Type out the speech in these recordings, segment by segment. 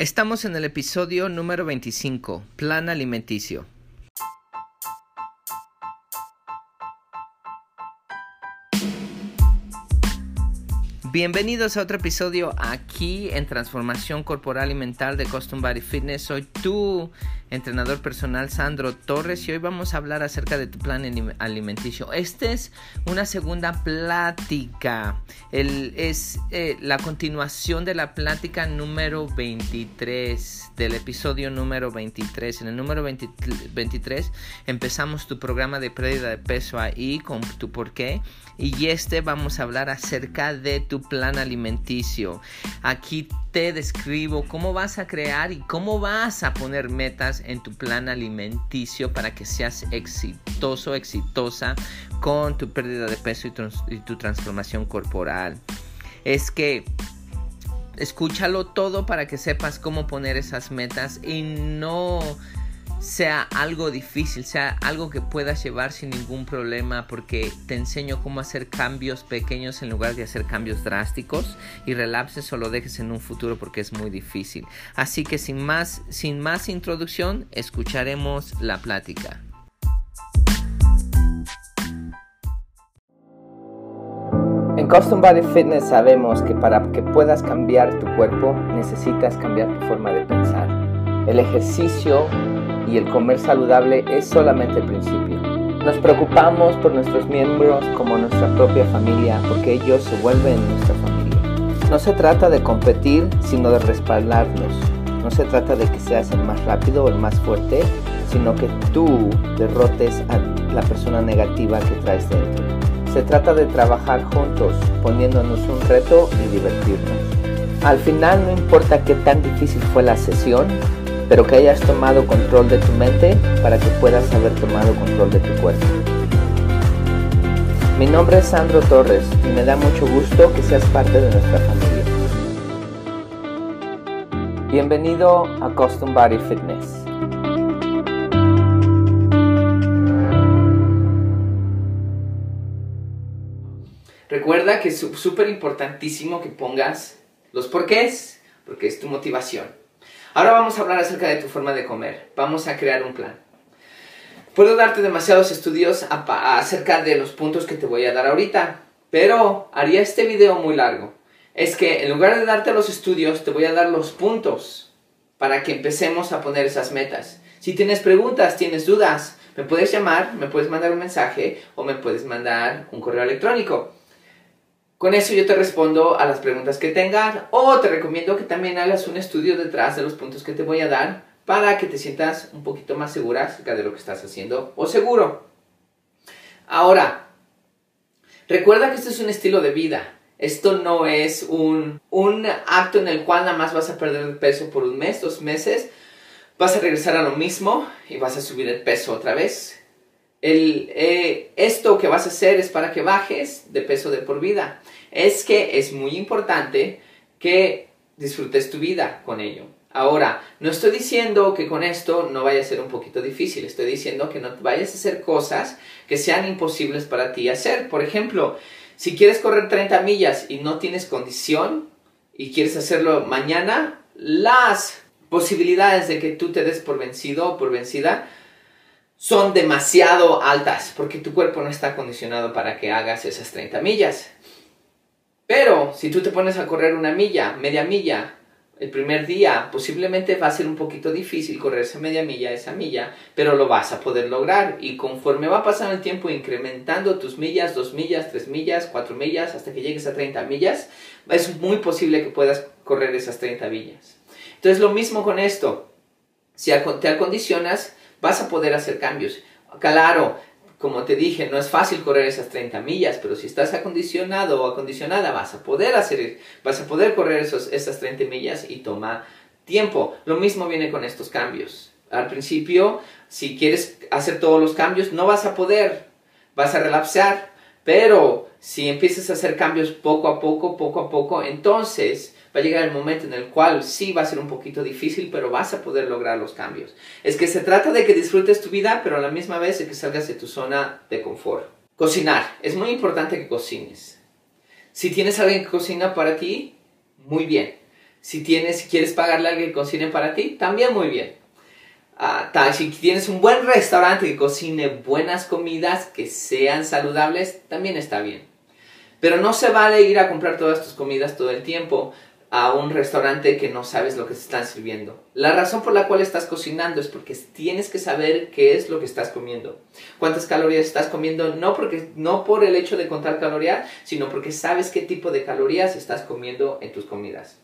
Estamos en el episodio número 25, Plan Alimenticio. Bienvenidos a otro episodio aquí en Transformación Corporal y Mental de Custom Body Fitness. Soy tu entrenador personal Sandro Torres y hoy vamos a hablar acerca de tu plan alimenticio. Esta es una segunda plática. es eh, la continuación de la plática número 23, del episodio número 23. En el número 23 empezamos tu programa de pérdida de peso ahí con tu por qué. Y este vamos a hablar acerca de tu plan alimenticio. Aquí te describo cómo vas a crear y cómo vas a poner metas en tu plan alimenticio para que seas exitoso, exitosa con tu pérdida de peso y tu, transformación corporal. Es que escúchalo todo para que sepas cómo poner esas metas y no sea algo difícil, sea algo que puedas llevar sin ningún problema porque te enseño cómo hacer cambios pequeños en lugar de hacer cambios drásticos y relapses o lo dejes en un futuro porque es muy difícil. Así que sin más, sin más introducción, escucharemos la plática. En Custom Body Fitness sabemos que para que puedas cambiar tu cuerpo necesitas cambiar tu forma de pensar. El ejercicio y el comer saludable es solamente el principio. Nos preocupamos por nuestros miembros como nuestra propia familia porque ellos se vuelven nuestra familia. No se trata de competir, sino de respaldarnos. No se trata de que seas el más rápido o el más fuerte, sino que tú derrotes a la persona negativa que traes dentro. Se trata de trabajar juntos, poniéndonos un reto y divertirnos. Al final no importa qué tan difícil fue la sesión, pero que hayas tomado control de tu mente para que puedas haber tomado control de tu cuerpo. Mi nombre es Sandro Torres y me da mucho gusto que seas parte de nuestra familia. Bienvenido a Custom Body Fitness. Recuerda que es súper importantísimo que pongas los porqués, porque es tu motivación. Ahora vamos a hablar acerca de tu forma de comer. Vamos a crear un plan. Puedo darte demasiados estudios acerca de los puntos que te voy a dar ahorita, pero haría este video muy largo. Es que en lugar de darte los estudios, te voy a dar los puntos para que empecemos a poner esas metas. Si tienes preguntas, tienes dudas, me puedes llamar, me puedes mandar un mensaje o me puedes mandar un correo electrónico. Con eso yo te respondo a las preguntas que tengas o te recomiendo que también hagas un estudio detrás de los puntos que te voy a dar para que te sientas un poquito más segura acerca de lo que estás haciendo o seguro. Ahora, recuerda que esto es un estilo de vida. Esto no es un, un acto en el cual nada más vas a perder peso por un mes, dos meses. Vas a regresar a lo mismo y vas a subir el peso otra vez el, eh, esto que vas a hacer es para que bajes de peso de por vida. Es que es muy importante que disfrutes tu vida con ello. Ahora, no estoy diciendo que con esto no vaya a ser un poquito difícil, estoy diciendo que no vayas a hacer cosas que sean imposibles para ti hacer. Por ejemplo, si quieres correr 30 millas y no tienes condición y quieres hacerlo mañana, las posibilidades de que tú te des por vencido o por vencida son demasiado altas porque tu cuerpo no está acondicionado para que hagas esas 30 millas. Pero si tú te pones a correr una milla, media milla, el primer día, posiblemente va a ser un poquito difícil correr esa media milla, esa milla, pero lo vas a poder lograr. Y conforme va pasando el tiempo incrementando tus millas, dos millas, tres millas, cuatro millas, hasta que llegues a 30 millas, es muy posible que puedas correr esas 30 millas. Entonces lo mismo con esto. Si te acondicionas, vas a poder hacer cambios. Claro, como te dije, no es fácil correr esas 30 millas, pero si estás acondicionado o acondicionada, vas a poder hacer, vas a poder correr esas 30 millas y toma tiempo. Lo mismo viene con estos cambios. Al principio, si quieres hacer todos los cambios, no vas a poder, vas a relapsar, pero si empiezas a hacer cambios poco a poco, poco a poco, entonces va a llegar el momento en el cual sí va a ser un poquito difícil, pero vas a poder lograr los cambios. Es que se trata de que disfrutes tu vida, pero a la misma vez de que salgas de tu zona de confort. Cocinar. Es muy importante que cocines. Si tienes alguien que cocina para ti, muy bien. Si tienes, si quieres pagarle a alguien que cocine para ti, también muy bien. Ah, si tienes un buen restaurante que cocine buenas comidas que sean saludables, también está bien. Pero no se vale ir a comprar todas tus comidas todo el tiempo a un restaurante que no sabes lo que se están sirviendo. La razón por la cual estás cocinando es porque tienes que saber qué es lo que estás comiendo. Cuántas calorías estás comiendo, no, porque, no por el hecho de contar calorías, sino porque sabes qué tipo de calorías estás comiendo en tus comidas.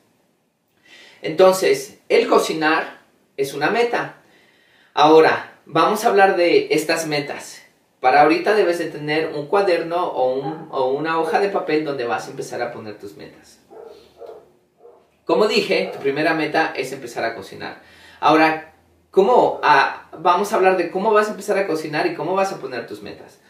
Entonces, el cocinar es una meta. Ahora, vamos a hablar de estas metas. Para ahorita debes de tener un cuaderno o una hoja de papel donde vas a empezar a poner tus metas. Como dije, tu primera meta es empezar a cocinar. Ahora, ¿cómo? Ah, vamos a hablar de cómo vas a empezar a cocinar y cómo vas a poner tus metas.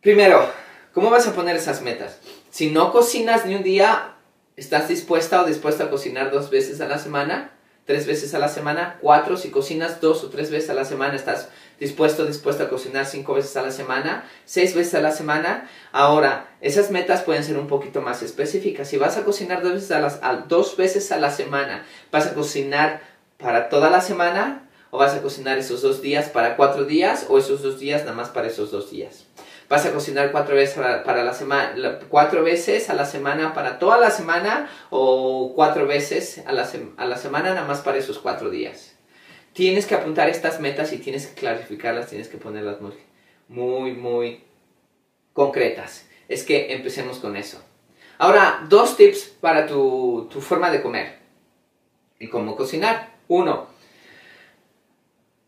Primero, ¿cómo vas a poner esas metas? Si no cocinas ni un día, ¿estás dispuesta o dispuesta a cocinar dos veces a la semana? ¿Tres veces a la semana? ¿Cuatro? Si cocinas dos o tres veces a la semana, ¿estás dispuesto o dispuesta a cocinar cinco veces a la semana? ¿Seis veces a la semana? Ahora, esas metas pueden ser un poquito más específicas. Si vas a cocinar dos veces a, las, dos veces a la semana, ¿vas a cocinar para toda la semana? ¿O vas a cocinar esos dos días para cuatro días? ¿O esos dos días nada más para esos dos días? ¿Vas a cocinar cuatro veces para la semana, cuatro veces a la semana para toda la semana o cuatro veces a la, a la semana nada más para esos cuatro días? Tienes que apuntar estas metas y tienes que clarificarlas, tienes que ponerlas muy, muy, muy concretas. Es que empecemos con eso. Ahora, dos tips para tu, forma de comer y cómo cocinar. Uno,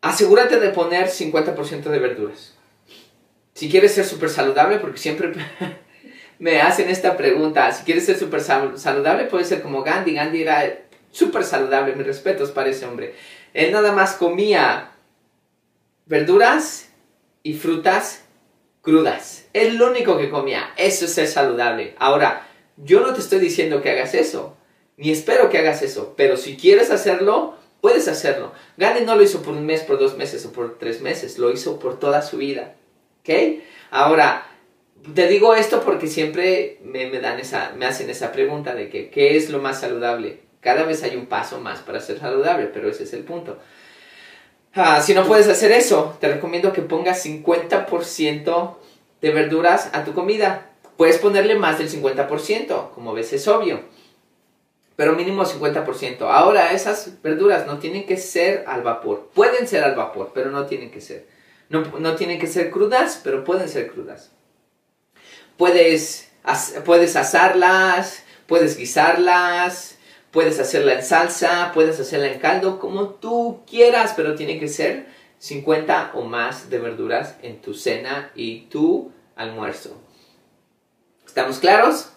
asegúrate de poner 50% de verduras. Si quieres ser súper saludable, porque siempre me hacen esta pregunta, si quieres ser súper saludable, puede ser como Gandhi. Gandhi era súper saludable, mis respetos para ese hombre. Él nada más comía verduras y frutas crudas. Es lo único que comía. Eso es ser saludable. Ahora, yo no te estoy diciendo que hagas eso, ni espero que hagas eso, pero si quieres hacerlo, puedes hacerlo. Gandhi no lo hizo por un mes, por dos meses o por tres meses, lo hizo por toda su vida. Ahora, te digo esto porque siempre me, dan esa, me hacen esa pregunta de que, ¿qué es lo más saludable? Cada vez hay un paso más para ser saludable, pero ese es el punto. Ah, si no puedes hacer eso, te recomiendo que pongas 50% de verduras a tu comida. Puedes ponerle más del 50%, como ves es obvio. Pero mínimo 50%. Ahora, esas verduras no tienen que ser al vapor. Pueden ser al vapor, pero no tienen que ser. No, no tienen que ser crudas, pero pueden ser crudas. Puedes, puedes asarlas, puedes guisarlas, Puedes hacerla en salsa, puedes hacerla en caldo, como tú quieras, pero tiene que ser 50 o más de verduras en tu cena y tu almuerzo. ¿Estamos claros?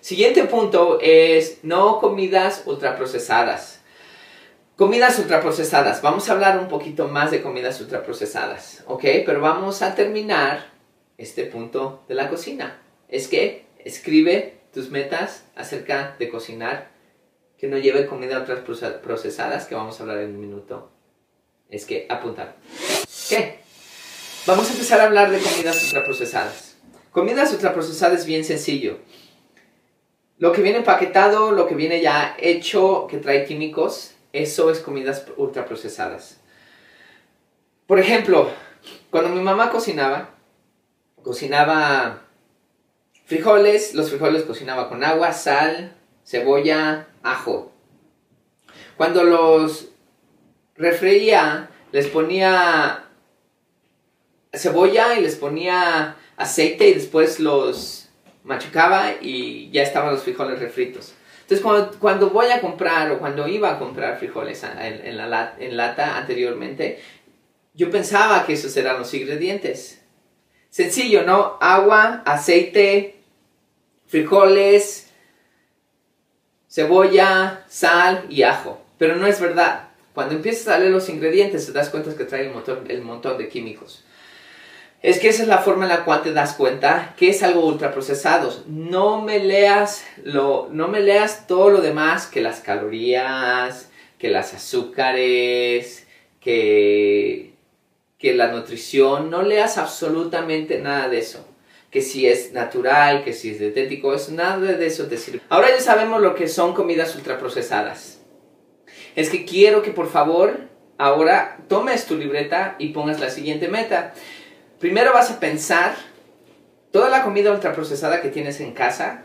Siguiente punto es no comidas ultraprocesadas. Comidas ultraprocesadas. Vamos a hablar un poquito más de comidas ultraprocesadas, ¿ok? Pero vamos a terminar este punto de la cocina. Es que escribe tus metas acerca de cocinar que no lleve comida otras procesadas, que vamos a hablar en un minuto, es que apuntar. ¿Qué? Vamos a empezar a hablar de comidas ultraprocesadas. Comidas ultraprocesadas es bien sencillo. Lo que viene empaquetado, lo que viene ya hecho, que trae químicos, eso es comidas ultraprocesadas. Por ejemplo, cuando mi mamá cocinaba, cocinaba frijoles, los frijoles cocinaba con agua, sal, cebolla, ajo. Cuando los refreía, les ponía cebolla y les ponía aceite y después los machucaba y ya estaban los frijoles refritos. Entonces cuando, voy a comprar o cuando iba a comprar frijoles en, la, en lata anteriormente, yo pensaba que esos eran los ingredientes. Sencillo, ¿no? Agua, aceite, frijoles, cebolla, sal y ajo. Pero no es verdad. Cuando empiezas a leer los ingredientes te das cuenta que trae el montón, el montón de químicos. Es que esa es la forma en la cual te das cuenta que es algo ultraprocesado. No me leas lo, no me leas todo lo demás que las calorías, que las azúcares, que, que la nutrición. No leas absolutamente nada de eso. que si es natural, que si es dietético, es nada de eso te. Ahora ya sabemos lo que son comidas ultraprocesadas. Es que quiero que por favor ahora tomes tu libreta y pongas la siguiente meta. Primero vas a pensar toda la comida ultraprocesada que tienes en casa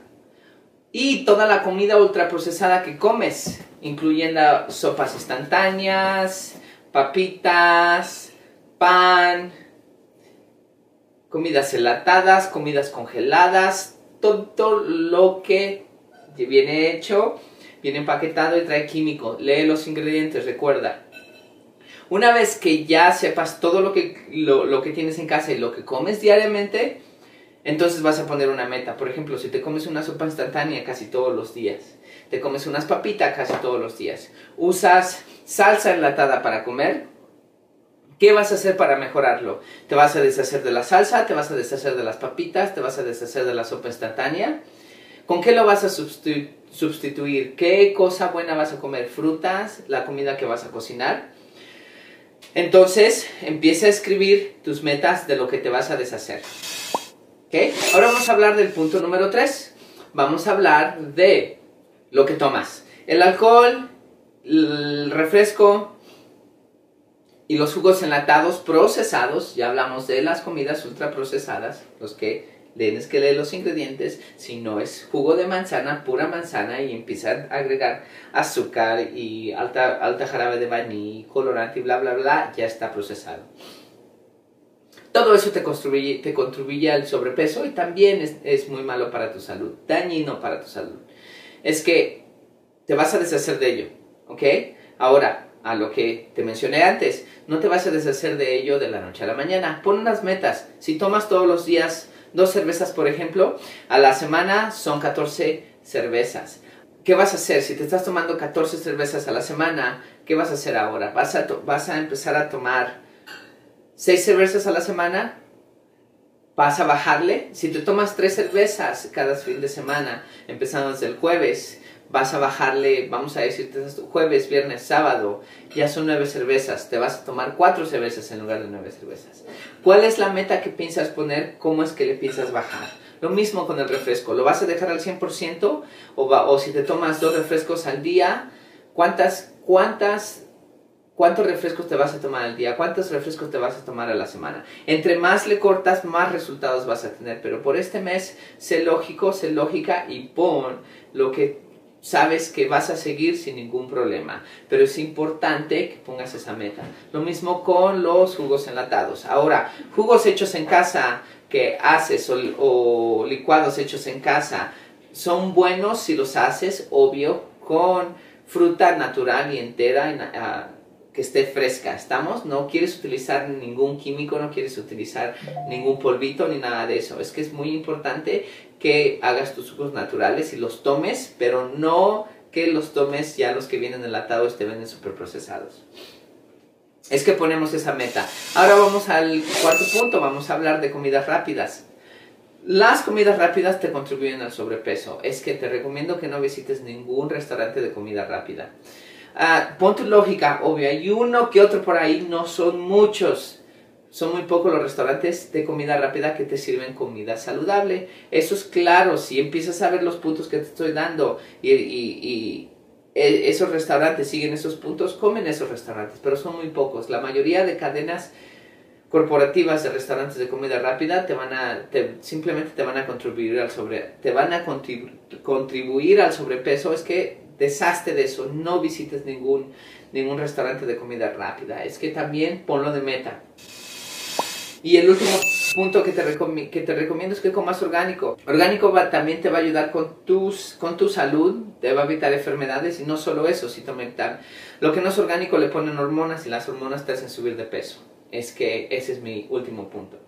y toda la comida ultraprocesada que comes, incluyendo sopas instantáneas, papitas, pan, comidas enlatadas, comidas congeladas, todo lo que viene hecho, viene empaquetado y trae químico. Lee los ingredientes, recuerda. Una vez que ya sepas todo lo que, lo, que tienes en casa y lo que comes diariamente, entonces vas a poner una meta. Por ejemplo, si te comes una sopa instantánea casi todos los días, te comes unas papitas casi todos los días, usas salsa enlatada para comer, ¿Qué vas a hacer para mejorarlo? ¿Te vas a deshacer de la salsa? ¿Te vas a deshacer de las papitas? ¿Te vas a deshacer de la sopa instantánea? ¿Con qué lo vas a sustituir? ¿Qué cosa buena vas a comer? ¿Frutas? ¿La comida que vas a cocinar? Entonces, empieza a escribir tus metas de lo que te vas a deshacer. ¿Ok? Ahora vamos a hablar del punto número 3. Vamos a hablar de lo que tomas. El alcohol, el refresco, y los jugos enlatados procesados, ya hablamos de las comidas ultraprocesadas, los que tienes que leer los ingredientes, si no es jugo de manzana, pura manzana y empiezan a agregar azúcar y alta, alta jarabe de vainilla, colorante y bla bla bla, ya está procesado. Todo eso te, contribuye, te contribuye al sobrepeso y también es, es muy malo para tu salud, dañino para tu salud. Es que te vas a deshacer de ello, ¿ok? Ahora, a lo que te mencioné antes. No te vas a deshacer de ello de la noche a la mañana. Pon unas metas. Si tomas todos los días dos cervezas, por ejemplo, a la semana son 14 cervezas. ¿Qué vas a hacer? Si te estás tomando 14 cervezas a la semana, ¿qué vas a hacer ahora? ¿Vas a, vas a empezar a tomar 6 cervezas a la semana? ¿Vas a bajarle? Si te tomas 3 cervezas cada fin de semana, empezando desde el jueves, vas a bajarle, vamos a decirte jueves, viernes, sábado, ya son nueve cervezas, te vas a tomar cuatro cervezas en lugar de nueve cervezas. ¿Cuál es la meta que piensas poner? ¿Cómo es que le piensas bajar? Lo mismo con el refresco, ¿lo vas a dejar al 100% o, o si te tomas dos refrescos al día, cuántas, cuántas ¿Cuántos refrescos te vas a tomar al día? ¿Cuántos refrescos te vas a tomar a la semana? Entre más le cortas, más resultados vas a tener. Pero por este mes, sé lógico, sé lógica y pon lo que sabes que vas a seguir sin ningún problema, pero es importante que pongas esa meta. Lo mismo con los jugos enlatados. Ahora, jugos hechos en casa que haces o, licuados hechos en casa son buenos si los haces, obvio, con fruta natural y entera ah, que esté fresca. ¿Estamos? No quieres utilizar ningún químico, no quieres utilizar ningún polvito ni nada de eso. Es que es muy importante que hagas tus jugos naturales y los tomes, pero no que los tomes ya los que vienen enlatados te venden super procesados. Es que ponemos esa meta. Ahora vamos al cuarto punto, vamos a hablar de comidas rápidas. Las comidas rápidas te contribuyen al sobrepeso. Es que te recomiendo que no visites ningún restaurante de comida rápida. Uh, pon tu lógica, obvio, hay uno que otro por ahí, no son muchos son muy pocos los restaurantes de comida rápida que te sirven comida saludable. Eso es claro, si empiezas a ver los puntos que te estoy dando y, y, e, esos restaurantes siguen esos puntos, comen esos restaurantes, pero son muy pocos. La mayoría de cadenas corporativas de restaurantes de comida rápida te van a simplemente te van a contribuir al sobre te van a contribuir al sobrepeso es que deshazte de eso no visites ningún ningún restaurante de comida rápida es que también ponlo de meta y el último punto que te, que te recomiendo es que comas orgánico. Orgánico también te va a ayudar con, tus, con tu salud, te va a evitar enfermedades y no solo eso, sino mental. Lo que no es orgánico le ponen hormonas y las hormonas te hacen subir de peso. Es que ese es mi último punto.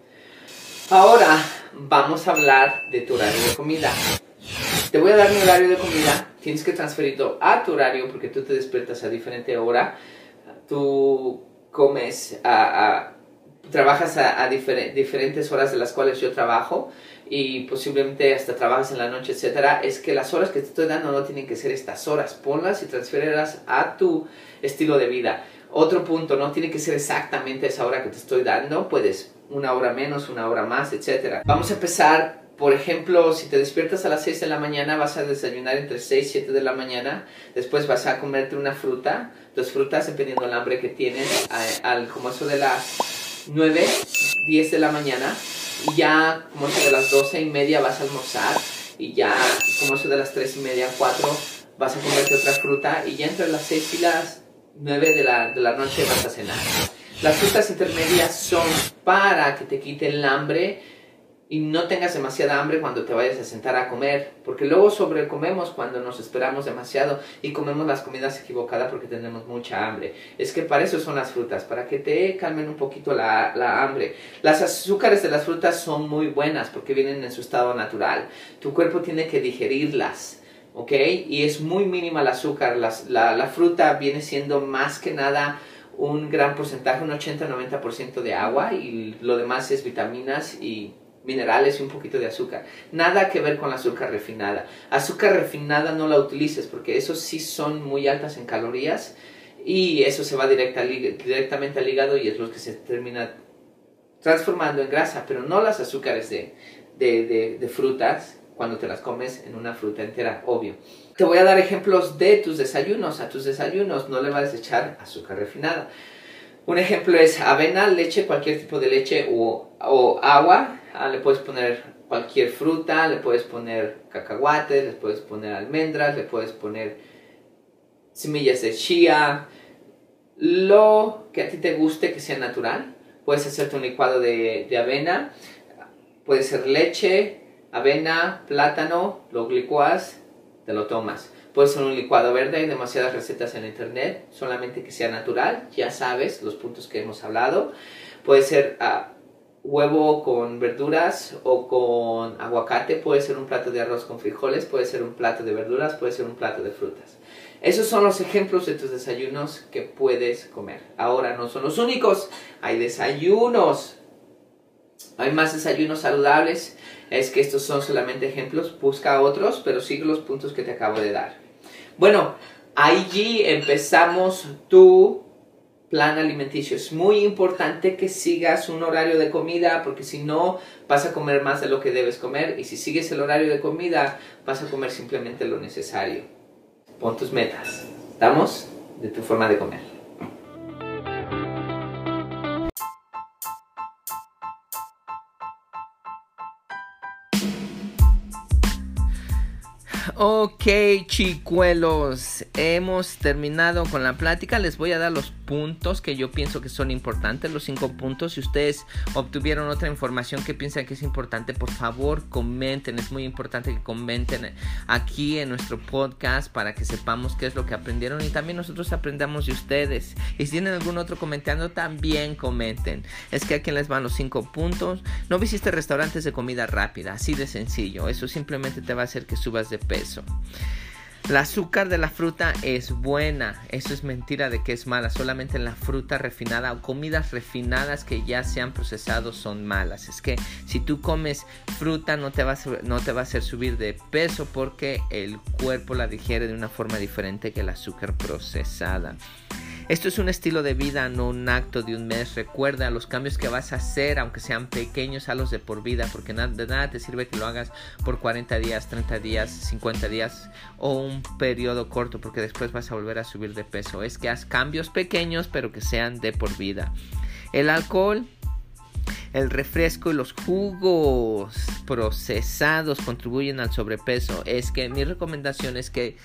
Ahora vamos a hablar de tu horario de comida. Te voy a dar mi horario de comida. Tienes que transferirlo a tu horario porque tú te despiertas a diferente hora. Tú comes a trabajas a, diferentes horas de las cuales yo trabajo y posiblemente hasta trabajas en la noche, etcétera, es que las horas que te estoy dando no tienen que ser estas horas. Ponlas y transférela a tu estilo de vida. Otro punto, no tiene que ser exactamente esa hora que te estoy dando, puedes una hora menos, una hora más, etc. Vamos a empezar, por ejemplo, si te despiertas a las 6 de la mañana, vas a desayunar entre 6 y 7 de la mañana, después vas a comerte una fruta, dos frutas dependiendo del hambre que tienes, al, como eso de las 9, 10 de la mañana, y ya como eso de las 12 y media vas a almorzar, y ya como eso de las 3 y media, 4 vas a comerte otra fruta, y ya entre las 6 y las 9 de la, de la noche vas a cenar. Las frutas intermedias son para que te quiten el hambre y no tengas demasiada hambre cuando te vayas a sentar a comer, porque luego sobrecomemos cuando nos esperamos demasiado y comemos las comidas equivocadas porque tenemos mucha hambre. Es que para eso son las frutas, para que te calmen un poquito la, la hambre. Las azúcares de las frutas son muy buenas porque vienen en su estado natural. Tu cuerpo tiene que digerirlas. ¿ok? Y es muy mínima el azúcar. la, la, fruta viene siendo más que nada un gran porcentaje, un 80-90% de agua y lo demás es vitaminas y minerales y un poquito de azúcar. Nada que ver con la azúcar refinada. Azúcar refinada no la utilices porque esos sí son muy altas en calorías y eso se va directa, directamente al hígado y es lo que se termina transformando en grasa, pero no las azúcares de, de, de frutas cuando te las comes en una fruta entera, obvio. Te voy a dar ejemplos de tus desayunos. A tus desayunos no le vas a echar azúcar refinada. Un ejemplo es avena, leche, cualquier tipo de leche o, o agua. Ah, le puedes poner cualquier fruta, le puedes poner cacahuates, le puedes poner almendras, le puedes poner semillas de chía, lo que a ti te guste que sea natural. Puedes hacerte un licuado de, de avena, puede ser leche, avena, plátano, lo licuas, te lo tomas. Puede ser un licuado verde, hay demasiadas recetas en internet, solamente que sea natural, ya sabes los puntos que hemos hablado. Puede ser ah, huevo con verduras o con aguacate, puede ser un plato de arroz con frijoles, puede ser un plato de verduras, puede ser un plato de frutas. Esos son los ejemplos de tus desayunos que puedes comer. Ahora no son los únicos, hay desayunos. Hay más desayunos saludables es que estos son solamente ejemplos, busca otros, pero sigue los puntos que te acabo de dar. Bueno, allí empezamos tu plan alimenticio. Es muy importante que sigas un horario de comida porque si no vas a comer más de lo que debes comer y si sigues el horario de comida vas a comer simplemente lo necesario. Pon tus metas. ¿Estamos? De tu forma de comer. Ok, chicuelos, hemos terminado con la plática. Les voy a dar los puntos que yo pienso que son importantes, los cinco puntos. Si ustedes obtuvieron otra información que piensan que es importante, por favor comenten. Es muy importante que comenten aquí en nuestro podcast para que sepamos qué es lo que aprendieron y también nosotros aprendamos de ustedes. Y si tienen algún otro comentando, también comenten. Es que aquí les van los cinco puntos. No visite restaurantes de comida rápida, así de sencillo. Eso simplemente te va a hacer que subas de peso. El azúcar de la fruta es buena, eso es mentira de que es mala, solamente la fruta refinada o comidas refinadas que ya se han procesado son malas. Es que si tú comes fruta no te va a, no te va a hacer subir de peso porque el cuerpo la digiere de una forma diferente que el azúcar procesada. Esto es un estilo de vida, no un acto de un mes. Recuerda los cambios que vas a hacer, aunque sean pequeños, a los de por vida, porque de nada te sirve que lo hagas por 40 días, 30 días, 50 días o un periodo corto, porque después vas a volver a subir de peso. Es que haz cambios pequeños, pero que sean de por vida. El alcohol el refresco y los jugos procesados contribuyen al sobrepeso. Es que mi recomendación es que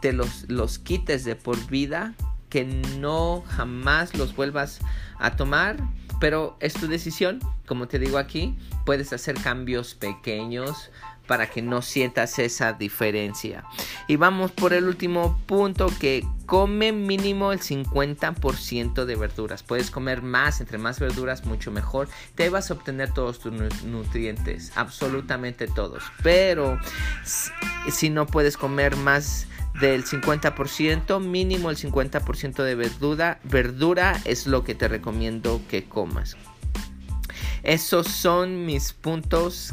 te los, los quites de por vida que no jamás los vuelvas a tomar, pero es tu decisión. Como te digo aquí, puedes hacer cambios pequeños para que no sientas esa diferencia. Y vamos por el último punto que come mínimo el 50% de verduras. Puedes comer más, entre más verduras mucho mejor. Te vas a obtener todos tus nutrientes, absolutamente todos. Pero si no puedes comer más del 50%, mínimo el 50% de verdura, verdura es lo que te recomiendo que comas. Esos son mis puntos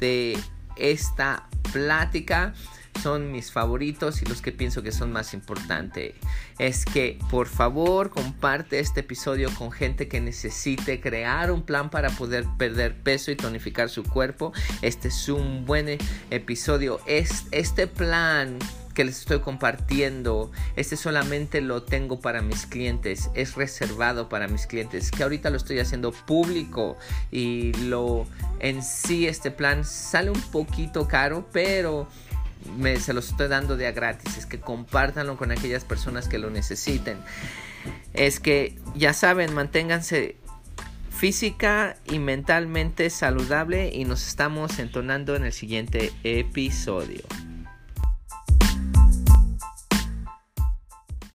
de esta plática. son mis favoritos y los que pienso que son más importantes. Es que por favor comparte este episodio con gente que necesite crear un plan para poder perder peso y tonificar su cuerpo. Este es un buen episodio. Este plan que les estoy compartiendo, este solamente lo tengo para mis clientes, es reservado para mis clientes, que ahorita lo estoy haciendo público y lo en sí este plan sale un poquito caro, pero me, se los estoy dando de a gratis, es que compártanlo con aquellas personas que lo necesiten. Es que ya saben, manténganse física y mentalmente saludable y nos estamos entonando en el siguiente episodio.